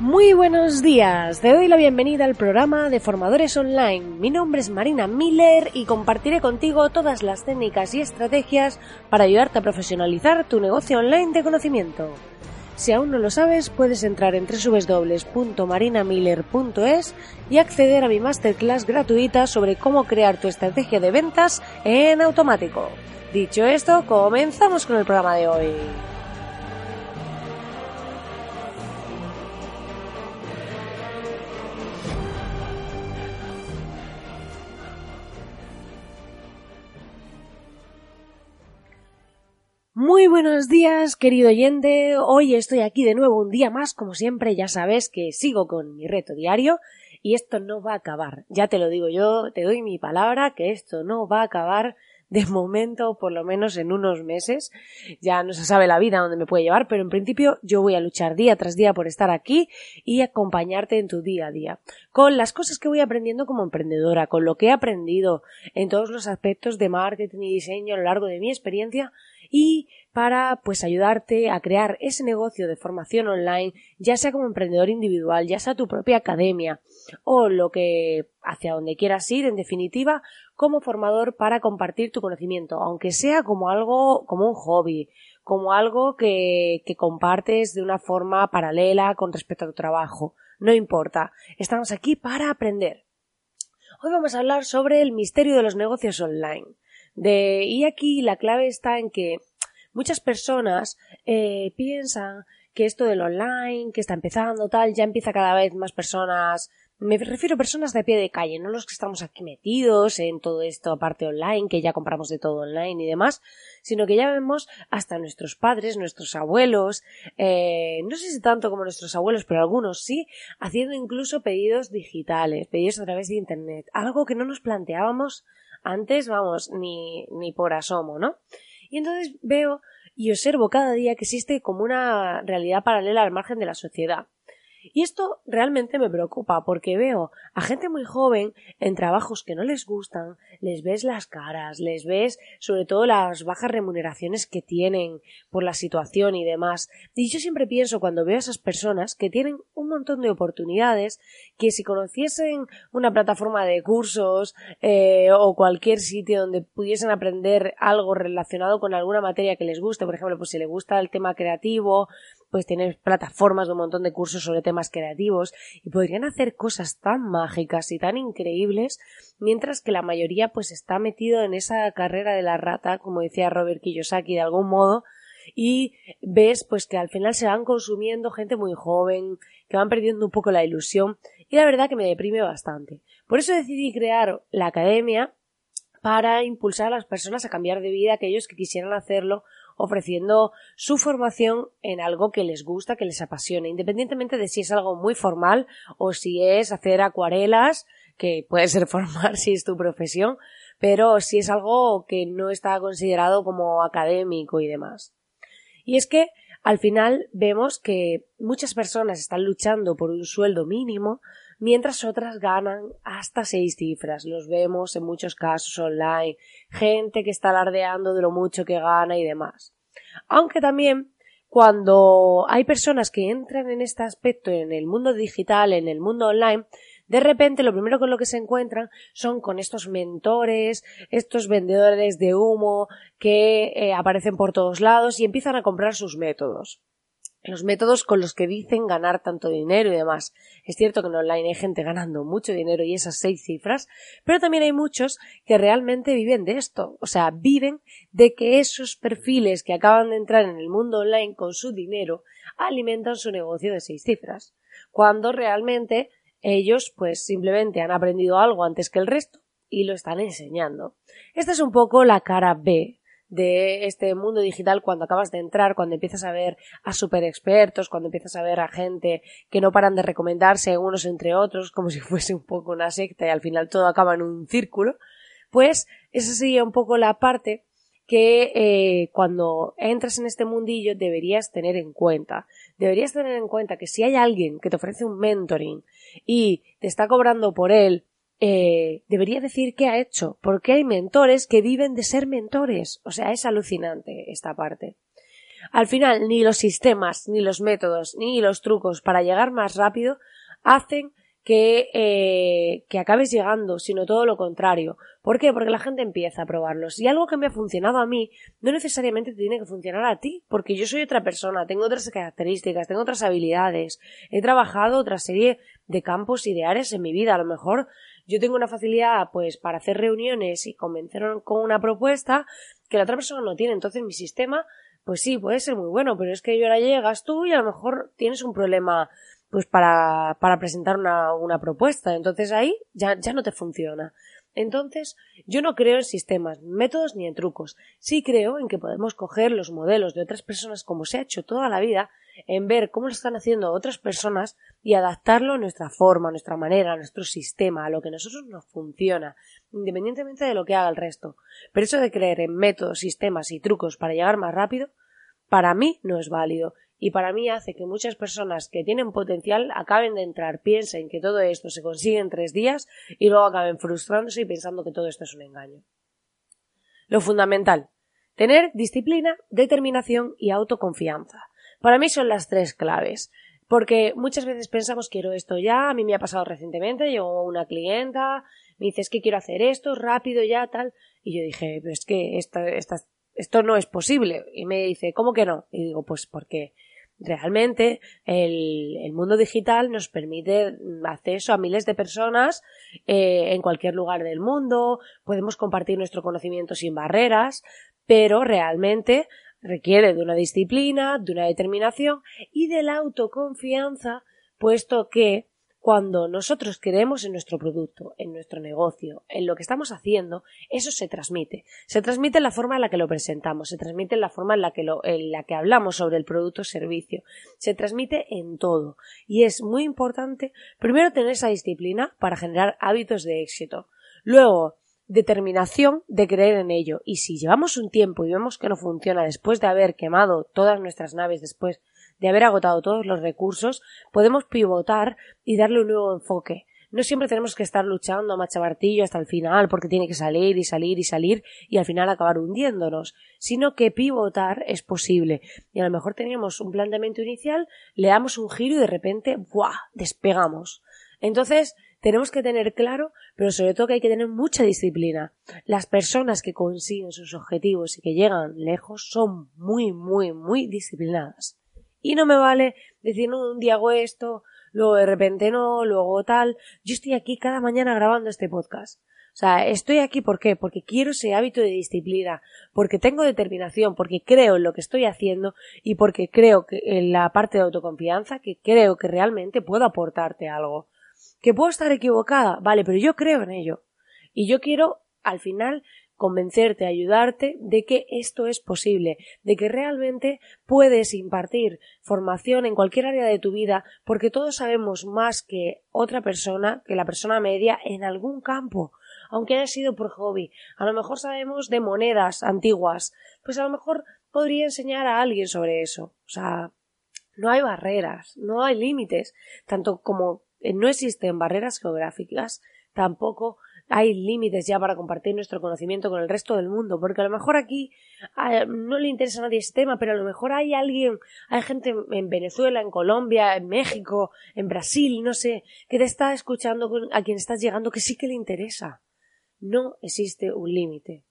Muy buenos días, te doy la bienvenida al programa de Formadores Online. Mi nombre es Marina Miller y compartiré contigo todas las técnicas y estrategias para ayudarte a profesionalizar tu negocio online de conocimiento. Si aún no lo sabes, puedes entrar en www.marinamiller.es y acceder a mi masterclass gratuita sobre cómo crear tu estrategia de ventas en automático. Dicho esto, comenzamos con el programa de hoy. Muy buenos días, querido oyente. Hoy estoy aquí de nuevo un día más, como siempre, ya sabes que sigo con mi reto diario y esto no va a acabar. Ya te lo digo yo, te doy mi palabra que esto no va a acabar de momento, por lo menos en unos meses. Ya no se sabe la vida dónde me puede llevar, pero en principio yo voy a luchar día tras día por estar aquí y acompañarte en tu día a día. Con las cosas que voy aprendiendo como emprendedora, con lo que he aprendido en todos los aspectos de marketing y diseño a lo largo de mi experiencia y para pues ayudarte a crear ese negocio de formación online, ya sea como emprendedor individual, ya sea tu propia academia o lo que hacia donde quieras ir, en definitiva, como formador para compartir tu conocimiento, aunque sea como algo, como un hobby, como algo que, que compartes de una forma paralela con respecto a tu trabajo. No importa, estamos aquí para aprender. Hoy vamos a hablar sobre el misterio de los negocios online. De, y aquí la clave está en que muchas personas eh, piensan que esto del online, que está empezando, tal, ya empieza cada vez más personas me refiero a personas de pie de calle, no los que estamos aquí metidos en todo esto aparte online, que ya compramos de todo online y demás, sino que ya vemos hasta nuestros padres, nuestros abuelos, eh, no sé si tanto como nuestros abuelos, pero algunos sí, haciendo incluso pedidos digitales, pedidos a través de internet, algo que no nos planteábamos antes, vamos, ni, ni por asomo, ¿no? Y entonces veo y observo cada día que existe como una realidad paralela al margen de la sociedad. Y esto realmente me preocupa porque veo a gente muy joven en trabajos que no les gustan, les ves las caras, les ves sobre todo las bajas remuneraciones que tienen por la situación y demás. Y yo siempre pienso cuando veo a esas personas que tienen un montón de oportunidades que si conociesen una plataforma de cursos eh, o cualquier sitio donde pudiesen aprender algo relacionado con alguna materia que les guste, por ejemplo, pues si les gusta el tema creativo, pues tienes plataformas de un montón de cursos sobre temas creativos y podrían hacer cosas tan mágicas y tan increíbles, mientras que la mayoría pues está metido en esa carrera de la rata, como decía Robert Kiyosaki de algún modo, y ves pues que al final se van consumiendo gente muy joven, que van perdiendo un poco la ilusión y la verdad que me deprime bastante. Por eso decidí crear la academia para impulsar a las personas a cambiar de vida, aquellos que quisieran hacerlo ofreciendo su formación en algo que les gusta, que les apasione, independientemente de si es algo muy formal o si es hacer acuarelas, que puede ser formal si es tu profesión, pero si es algo que no está considerado como académico y demás. Y es que al final vemos que muchas personas están luchando por un sueldo mínimo, mientras otras ganan hasta seis cifras. Los vemos en muchos casos online, gente que está alardeando de lo mucho que gana y demás. Aunque también cuando hay personas que entran en este aspecto en el mundo digital, en el mundo online, de repente lo primero con lo que se encuentran son con estos mentores, estos vendedores de humo que eh, aparecen por todos lados y empiezan a comprar sus métodos los métodos con los que dicen ganar tanto dinero y demás. Es cierto que en online hay gente ganando mucho dinero y esas seis cifras, pero también hay muchos que realmente viven de esto, o sea, viven de que esos perfiles que acaban de entrar en el mundo online con su dinero alimentan su negocio de seis cifras, cuando realmente ellos pues simplemente han aprendido algo antes que el resto y lo están enseñando. Esta es un poco la cara B de este mundo digital cuando acabas de entrar, cuando empiezas a ver a super expertos, cuando empiezas a ver a gente que no paran de recomendarse unos entre otros, como si fuese un poco una secta y al final todo acaba en un círculo, pues esa sería un poco la parte que eh, cuando entras en este mundillo deberías tener en cuenta. Deberías tener en cuenta que si hay alguien que te ofrece un mentoring y te está cobrando por él eh, debería decir qué ha hecho, porque hay mentores que viven de ser mentores. O sea, es alucinante esta parte. Al final, ni los sistemas, ni los métodos, ni los trucos para llegar más rápido hacen que, eh, que acabes llegando, sino todo lo contrario. ¿Por qué? Porque la gente empieza a probarlos. Y algo que me ha funcionado a mí, no necesariamente te tiene que funcionar a ti, porque yo soy otra persona, tengo otras características, tengo otras habilidades, he trabajado otra serie de campos y de áreas en mi vida. A lo mejor yo tengo una facilidad, pues, para hacer reuniones y convencer con una propuesta que la otra persona no tiene. Entonces mi sistema, pues sí, puede ser muy bueno, pero es que ahora llegas tú y a lo mejor tienes un problema pues para, para presentar una, una propuesta. Entonces ahí ya, ya no te funciona. Entonces, yo no creo en sistemas, métodos ni en trucos. Sí creo en que podemos coger los modelos de otras personas como se ha hecho toda la vida, en ver cómo lo están haciendo otras personas y adaptarlo a nuestra forma, a nuestra manera, a nuestro sistema, a lo que a nosotros nos funciona, independientemente de lo que haga el resto. Pero eso de creer en métodos, sistemas y trucos para llegar más rápido, para mí no es válido y para mí hace que muchas personas que tienen potencial acaben de entrar, piensen que todo esto se consigue en tres días y luego acaben frustrándose y pensando que todo esto es un engaño. Lo fundamental, tener disciplina, determinación y autoconfianza. Para mí son las tres claves. Porque muchas veces pensamos quiero esto ya, a mí me ha pasado recientemente, llegó una clienta, me dice es que quiero hacer esto, rápido ya, tal, y yo dije, pero es que esto no es posible. Y me dice, ¿cómo que no? Y digo, pues porque realmente el, mundo digital nos permite acceso a miles de personas eh, en cualquier lugar del mundo, podemos compartir nuestro conocimiento sin barreras, pero realmente requiere de una disciplina, de una determinación y de la autoconfianza, puesto que cuando nosotros creemos en nuestro producto, en nuestro negocio, en lo que estamos haciendo, eso se transmite. Se transmite en la forma en la que lo presentamos, se transmite en la forma en la que, lo, en la que hablamos sobre el producto o servicio, se transmite en todo. Y es muy importante, primero, tener esa disciplina para generar hábitos de éxito. Luego, determinación de creer en ello. Y si llevamos un tiempo y vemos que no funciona después de haber quemado todas nuestras naves, después de haber agotado todos los recursos, podemos pivotar y darle un nuevo enfoque. No siempre tenemos que estar luchando a machamartillo hasta el final porque tiene que salir y salir y salir y al final acabar hundiéndonos, sino que pivotar es posible. Y a lo mejor teníamos un planteamiento inicial, le damos un giro y de repente, ¡buah! despegamos. Entonces, tenemos que tener claro, pero sobre todo que hay que tener mucha disciplina. Las personas que consiguen sus objetivos y que llegan lejos son muy, muy, muy disciplinadas. Y no me vale decir, no, un día hago esto, luego de repente no, luego tal. Yo estoy aquí cada mañana grabando este podcast. O sea, estoy aquí ¿por qué? Porque quiero ese hábito de disciplina, porque tengo determinación, porque creo en lo que estoy haciendo y porque creo que en la parte de autoconfianza, que creo que realmente puedo aportarte algo. Que puedo estar equivocada, vale, pero yo creo en ello. Y yo quiero, al final, convencerte, ayudarte de que esto es posible, de que realmente puedes impartir formación en cualquier área de tu vida, porque todos sabemos más que otra persona, que la persona media, en algún campo, aunque haya sido por hobby. A lo mejor sabemos de monedas antiguas, pues a lo mejor podría enseñar a alguien sobre eso. O sea, no hay barreras, no hay límites, tanto como no existen barreras geográficas, tampoco hay límites ya para compartir nuestro conocimiento con el resto del mundo, porque a lo mejor aquí no le interesa a nadie este tema, pero a lo mejor hay alguien, hay gente en Venezuela, en Colombia, en México, en Brasil, no sé, que te está escuchando, a quien estás llegando, que sí que le interesa. No existe un límite.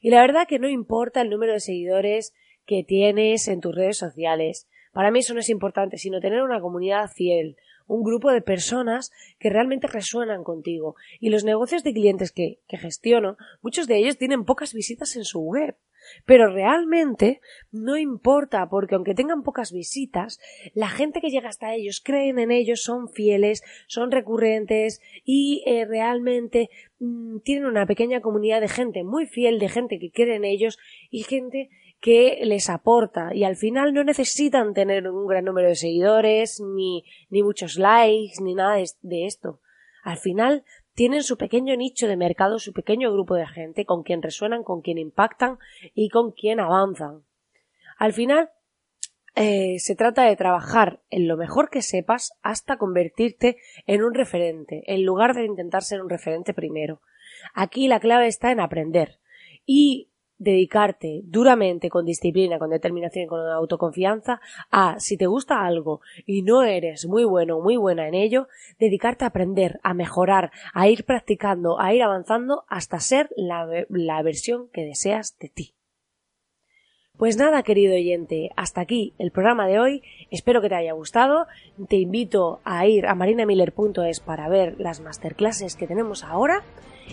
Y la verdad que no importa el número de seguidores que tienes en tus redes sociales. Para mí eso no es importante, sino tener una comunidad fiel, un grupo de personas que realmente resuenan contigo. Y los negocios de clientes que, que gestiono, muchos de ellos tienen pocas visitas en su web. Pero realmente no importa, porque aunque tengan pocas visitas, la gente que llega hasta ellos creen en ellos, son fieles, son recurrentes y eh, realmente mm, tienen una pequeña comunidad de gente muy fiel, de gente que cree en ellos y gente que les aporta y al final no necesitan tener un gran número de seguidores ni, ni muchos likes ni nada de, esto. Al final tienen su pequeño nicho de mercado, su pequeño grupo de gente con quien resuenan, con quien impactan y con quien avanzan. Al final eh, se trata de trabajar en lo mejor que sepas hasta convertirte en un referente, en lugar de intentar ser un referente primero. Aquí la clave está en aprender y dedicarte duramente, con disciplina, con determinación y con autoconfianza a, si te gusta algo y no eres muy bueno o muy buena en ello, dedicarte a aprender, a mejorar, a ir practicando, a ir avanzando hasta ser la, la versión que deseas de ti. Pues nada, querido oyente, hasta aquí el programa de hoy. Espero que te haya gustado. Te invito a ir a marinamiller.es para ver las masterclasses que tenemos ahora.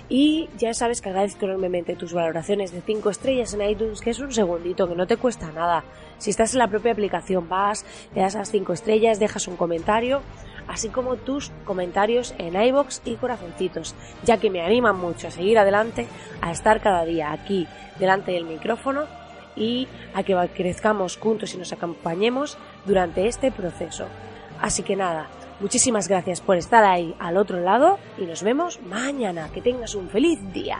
Y ya sabes que agradezco enormemente tus valoraciones de 5 estrellas en iTunes, que es un segundito, que no te cuesta nada. Si estás en la propia aplicación, vas, le das las 5 estrellas, dejas un comentario, así como tus comentarios en iBox y corazoncitos, ya que me animan mucho a seguir adelante, a estar cada día aquí delante del micrófono y a que crezcamos juntos y nos acompañemos durante este proceso. Así que nada, muchísimas gracias por estar ahí al otro lado y nos vemos mañana. Que tengas un feliz día.